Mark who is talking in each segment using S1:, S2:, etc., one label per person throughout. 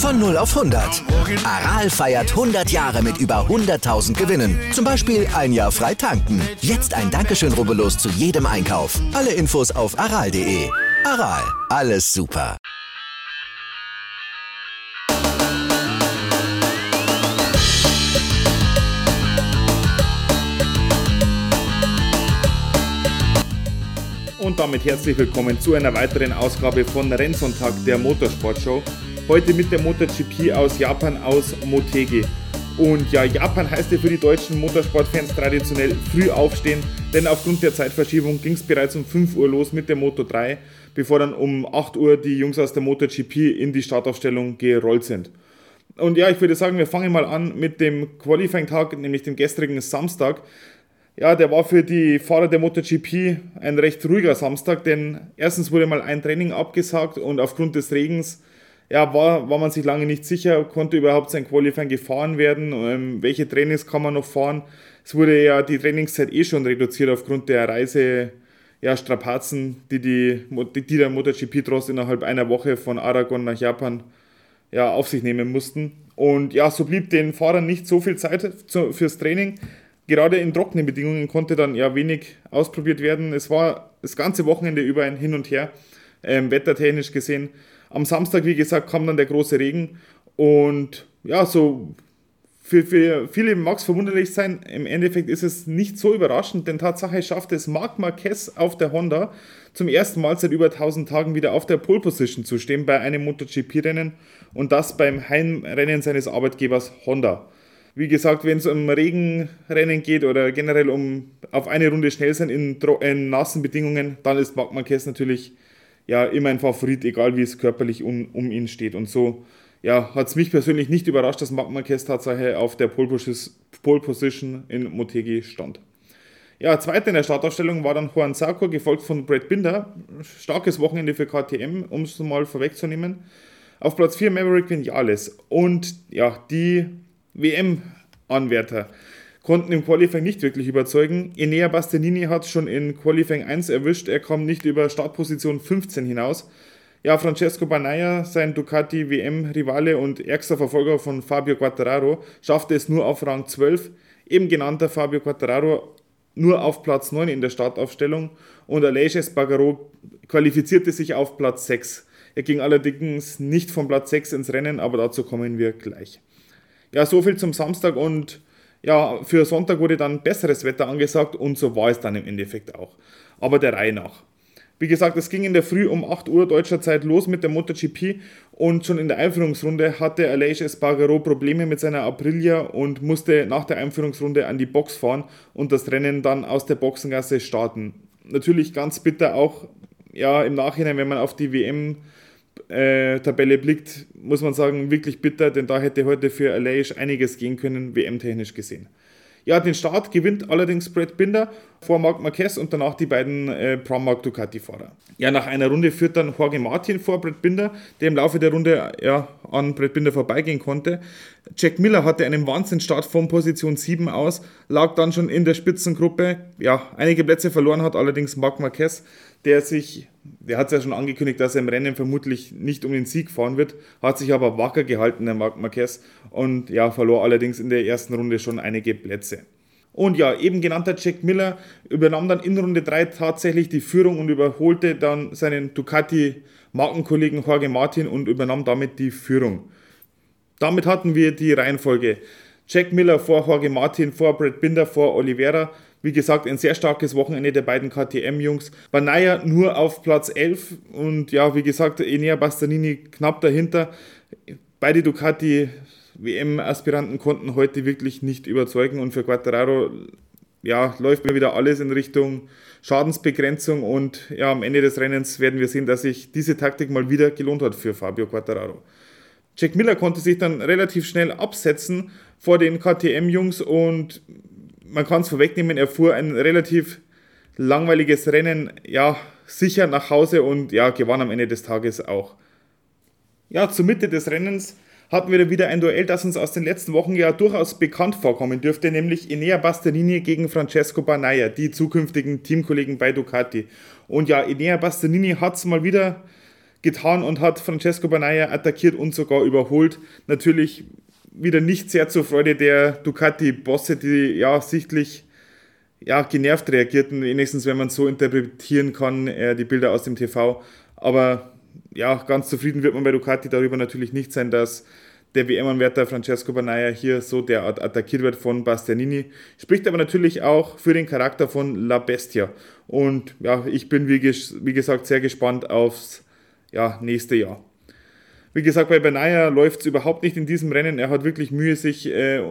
S1: Von 0 auf 100. Aral feiert 100 Jahre mit über 100.000 Gewinnen. Zum Beispiel ein Jahr frei tanken. Jetzt ein Dankeschön, rubbellos zu jedem Einkauf. Alle Infos auf aral.de. Aral, alles super.
S2: Und damit herzlich willkommen zu einer weiteren Ausgabe von Rennsonntag der Motorsportshow. Heute mit der MotoGP aus Japan aus Motegi. Und ja, Japan heißt ja für die deutschen Motorsportfans traditionell früh aufstehen, denn aufgrund der Zeitverschiebung ging es bereits um 5 Uhr los mit der Moto 3, bevor dann um 8 Uhr die Jungs aus der MotoGP in die Startaufstellung gerollt sind. Und ja, ich würde sagen, wir fangen mal an mit dem Qualifying-Tag, nämlich dem gestrigen Samstag. Ja, der war für die Fahrer der MotoGP ein recht ruhiger Samstag, denn erstens wurde mal ein Training abgesagt und aufgrund des Regens ja, war, war man sich lange nicht sicher, konnte überhaupt sein Qualifying gefahren werden, ähm, welche Trainings kann man noch fahren. Es wurde ja die Trainingszeit eh schon reduziert aufgrund der Reise, ja, Strapazen, die, die, die der MotoGP-Trost innerhalb einer Woche von Aragon nach Japan ja, auf sich nehmen mussten. Und ja, so blieb den Fahrern nicht so viel Zeit zu, fürs Training. Gerade in trockenen Bedingungen konnte dann ja wenig ausprobiert werden. Es war das ganze Wochenende über ein Hin und Her, ähm, wettertechnisch gesehen. Am Samstag, wie gesagt, kam dann der große Regen und ja, so für, für viele mag es verwunderlich sein, im Endeffekt ist es nicht so überraschend, denn Tatsache schafft es Marc Marquez auf der Honda zum ersten Mal seit über 1000 Tagen wieder auf der Pole Position zu stehen bei einem MotoGP-Rennen und das beim Heimrennen seines Arbeitgebers Honda. Wie gesagt, wenn es um Regenrennen geht oder generell um auf eine Runde schnell sein in, in nassen Bedingungen, dann ist Marc Marquez natürlich ja immer ein Favorit, egal wie es körperlich um, um ihn steht. Und so ja, hat es mich persönlich nicht überrascht, dass Marc Marquez Tatsache auf der Pole Position in Motegi stand. Ja, zweiter in der Startaufstellung war dann Juan Sarko, gefolgt von Brad Binder. Starkes Wochenende für KTM, um es mal vorwegzunehmen. Auf Platz 4 Maverick Vinales. Und ja, die WM-Anwärter konnten im Qualifying nicht wirklich überzeugen. Enea Bastianini hat schon in Qualifying 1 erwischt, er kam nicht über Startposition 15 hinaus. Ja, Francesco Banaya, sein Ducati WM-Rivale und ärgster Verfolger von Fabio Quattararo, schaffte es nur auf Rang 12. Eben genannter Fabio Quattararo nur auf Platz 9 in der Startaufstellung und Aleix Espargaro qualifizierte sich auf Platz 6. Er ging allerdings nicht von Platz 6 ins Rennen, aber dazu kommen wir gleich. Ja, soviel zum Samstag und ja, für Sonntag wurde dann besseres Wetter angesagt und so war es dann im Endeffekt auch. Aber der Reihe nach. Wie gesagt, es ging in der Früh um 8 Uhr deutscher Zeit los mit der MotoGP und schon in der Einführungsrunde hatte Aleix Espargaro Probleme mit seiner Aprilia und musste nach der Einführungsrunde an die Box fahren und das Rennen dann aus der Boxengasse starten. Natürlich ganz bitter auch ja, im Nachhinein, wenn man auf die WM äh, Tabelle blickt, muss man sagen, wirklich bitter, denn da hätte heute für Aleix einiges gehen können, WM-technisch gesehen. Ja, den Start gewinnt allerdings Brad Binder vor Marc Marquez und danach die beiden äh, Pramac Ducati-Fahrer. Ja, nach einer Runde führt dann Jorge Martin vor Brad Binder, der im Laufe der Runde ja, an Brad Binder vorbeigehen konnte. Jack Miller hatte einen Wahnsinnsstart von Position 7 aus, lag dann schon in der Spitzengruppe. Ja, einige Plätze verloren hat allerdings Marc Marquez, der sich, der hat es ja schon angekündigt, dass er im Rennen vermutlich nicht um den Sieg fahren wird, hat sich aber wacker gehalten, der Marc Marquez, und ja, verlor allerdings in der ersten Runde schon einige Plätze. Und ja, eben genannter Jack Miller übernahm dann in Runde 3 tatsächlich die Führung und überholte dann seinen Ducati-Markenkollegen Jorge Martin und übernahm damit die Führung. Damit hatten wir die Reihenfolge. Jack Miller vor Jorge Martin, vor Brad Binder, vor Oliveira. Wie gesagt, ein sehr starkes Wochenende der beiden KTM-Jungs. Banaya nur auf Platz 11 und ja, wie gesagt, Enea Bastanini knapp dahinter. Beide Ducati WM-Aspiranten konnten heute wirklich nicht überzeugen und für Quattararo ja, läuft mir wieder alles in Richtung Schadensbegrenzung und ja, am Ende des Rennens werden wir sehen, dass sich diese Taktik mal wieder gelohnt hat für Fabio Quattararo. Jack Miller konnte sich dann relativ schnell absetzen vor den KTM-Jungs und man kann es vorwegnehmen, er fuhr ein relativ langweiliges Rennen, ja, sicher nach Hause und ja, gewann am Ende des Tages auch. Ja, zur Mitte des Rennens hatten wir wieder ein Duell, das uns aus den letzten Wochen ja durchaus bekannt vorkommen dürfte, nämlich Enea Bastianini gegen Francesco Banaya, die zukünftigen Teamkollegen bei Ducati. Und ja, Enea Bastianini hat es mal wieder getan und hat Francesco Banaya attackiert und sogar überholt. Natürlich wieder nicht sehr zur Freude der Ducati-Bosse, die ja sichtlich ja, genervt reagierten, wenigstens wenn man so interpretieren kann, äh, die Bilder aus dem TV. Aber ja, ganz zufrieden wird man bei Ducati darüber natürlich nicht sein, dass der WM-Anwärter Francesco Banaya hier so derart attackiert wird von Bastianini. Spricht aber natürlich auch für den Charakter von La Bestia. Und ja, ich bin wie, wie gesagt sehr gespannt aufs ja, nächste Jahr. Wie gesagt, bei Banaya läuft es überhaupt nicht in diesem Rennen. Er hat wirklich Mühe, sich äh,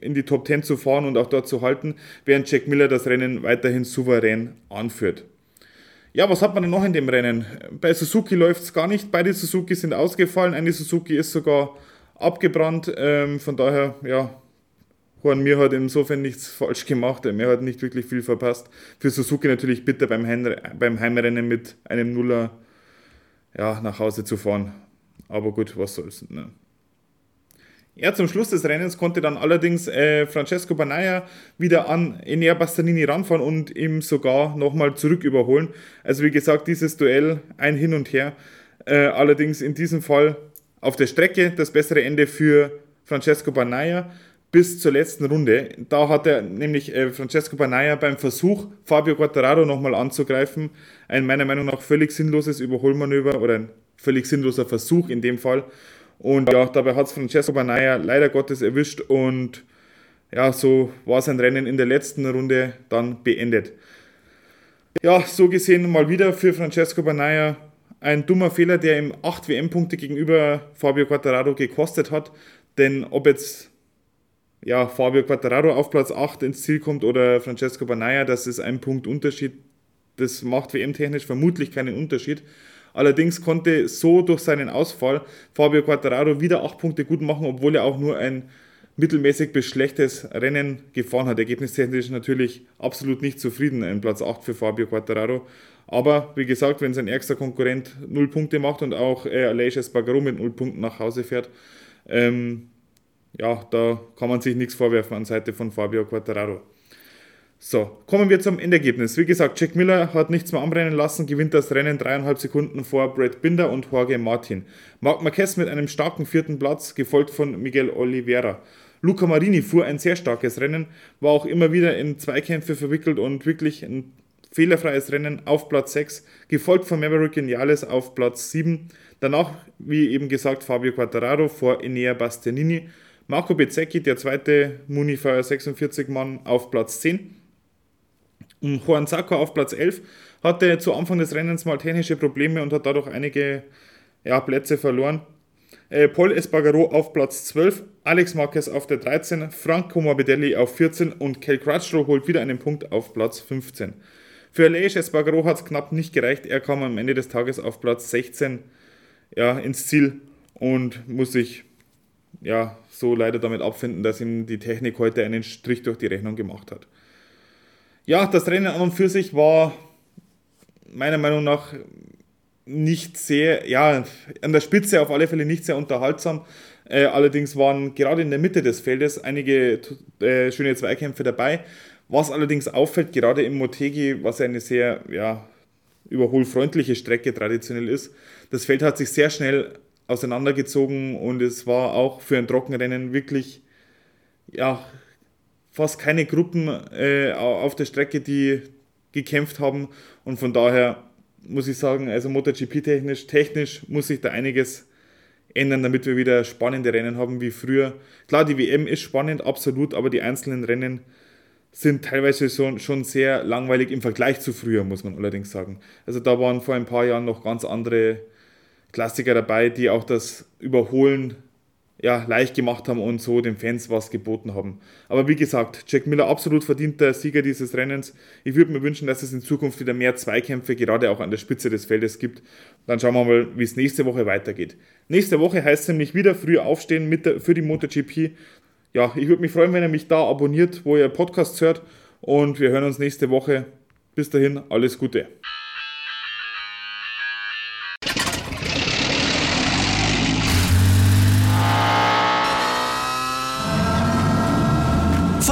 S2: in die Top 10 zu fahren und auch dort zu halten, während Jack Miller das Rennen weiterhin souverän anführt. Ja, was hat man denn noch in dem Rennen? Bei Suzuki läuft es gar nicht. Beide Suzuki sind ausgefallen. Eine Suzuki ist sogar abgebrannt. Ähm, von daher, ja, Juan Mir hat insofern nichts falsch gemacht. Er hat nicht wirklich viel verpasst. Für Suzuki natürlich bitter beim, Heim beim Heimrennen mit einem Nuller ja, nach Hause zu fahren. Aber gut, was soll's. Ne? Ja, zum Schluss des Rennens konnte dann allerdings äh, Francesco Banaya wieder an Enea Bastianini ranfahren und ihm sogar nochmal zurück überholen. Also wie gesagt, dieses Duell ein Hin und Her. Äh, allerdings in diesem Fall auf der Strecke das bessere Ende für Francesco Banaya bis zur letzten Runde. Da hat er nämlich äh, Francesco Banaya beim Versuch, Fabio Quattararo nochmal anzugreifen, ein meiner Meinung nach völlig sinnloses Überholmanöver oder ein völlig sinnloser Versuch in dem Fall, und ja, dabei hat es Francesco Banaya leider Gottes erwischt und ja, so war sein Rennen in der letzten Runde dann beendet. Ja, so gesehen mal wieder für Francesco Banaya ein dummer Fehler, der ihm 8 WM-Punkte gegenüber Fabio Quattararo gekostet hat. Denn ob jetzt ja, Fabio Quattararo auf Platz 8 ins Ziel kommt oder Francesco Banaya, das ist ein Punkt Unterschied. Das macht WM-technisch vermutlich keinen Unterschied. Allerdings konnte so durch seinen Ausfall Fabio Quattararo wieder 8 Punkte gut machen, obwohl er auch nur ein mittelmäßig bis schlechtes Rennen gefahren hat. Ergebnistechnisch natürlich absolut nicht zufrieden, ein Platz 8 für Fabio Quattararo. Aber wie gesagt, wenn sein ärgster Konkurrent 0 Punkte macht und auch äh, Aleix Espargaro mit 0 Punkten nach Hause fährt, ähm, ja, da kann man sich nichts vorwerfen an Seite von Fabio Quattararo. So, kommen wir zum Endergebnis. Wie gesagt, Jack Miller hat nichts mehr anbrennen lassen, gewinnt das Rennen dreieinhalb Sekunden vor Brad Binder und Jorge Martin. Marc Marquez mit einem starken vierten Platz, gefolgt von Miguel Oliveira. Luca Marini fuhr ein sehr starkes Rennen, war auch immer wieder in Zweikämpfe verwickelt und wirklich ein fehlerfreies Rennen auf Platz 6, gefolgt von Maverick Vinales auf Platz 7. Danach, wie eben gesagt, Fabio Quattararo vor Enea Bastianini. Marco Bezzecchi, der zweite Munifier 46 Mann, auf Platz 10. Juan Zarco auf Platz 11 hatte zu Anfang des Rennens mal technische Probleme und hat dadurch einige ja, Plätze verloren. Äh, Paul Espargaro auf Platz 12, Alex Marquez auf der 13, Franco Morbidelli auf 14 und Kel Crutchlow holt wieder einen Punkt auf Platz 15. Für Aleix Espargaro hat es knapp nicht gereicht. Er kam am Ende des Tages auf Platz 16 ja, ins Ziel und muss sich ja, so leider damit abfinden, dass ihm die Technik heute einen Strich durch die Rechnung gemacht hat. Ja, das Rennen an und für sich war meiner Meinung nach nicht sehr, ja, an der Spitze auf alle Fälle nicht sehr unterhaltsam. Äh, allerdings waren gerade in der Mitte des Feldes einige äh, schöne Zweikämpfe dabei. Was allerdings auffällt, gerade im Motegi, was eine sehr ja, überholfreundliche Strecke traditionell ist, das Feld hat sich sehr schnell auseinandergezogen und es war auch für ein Trockenrennen wirklich ja, fast keine Gruppen äh, auf der Strecke, die gekämpft haben. Und von daher muss ich sagen, also MotoGP-technisch, technisch muss sich da einiges ändern, damit wir wieder spannende Rennen haben wie früher. Klar, die WM ist spannend, absolut, aber die einzelnen Rennen sind teilweise schon, schon sehr langweilig im Vergleich zu früher, muss man allerdings sagen. Also da waren vor ein paar Jahren noch ganz andere Klassiker dabei, die auch das Überholen ja, leicht gemacht haben und so den Fans was geboten haben. Aber wie gesagt, Jack Miller absolut verdienter Sieger dieses Rennens. Ich würde mir wünschen, dass es in Zukunft wieder mehr Zweikämpfe, gerade auch an der Spitze des Feldes gibt. Dann schauen wir mal, wie es nächste Woche weitergeht. Nächste Woche heißt es nämlich wieder früh aufstehen mit der, für die MotoGP. Ja, ich würde mich freuen, wenn ihr mich da abonniert, wo ihr Podcasts hört. Und wir hören uns nächste Woche. Bis dahin, alles Gute.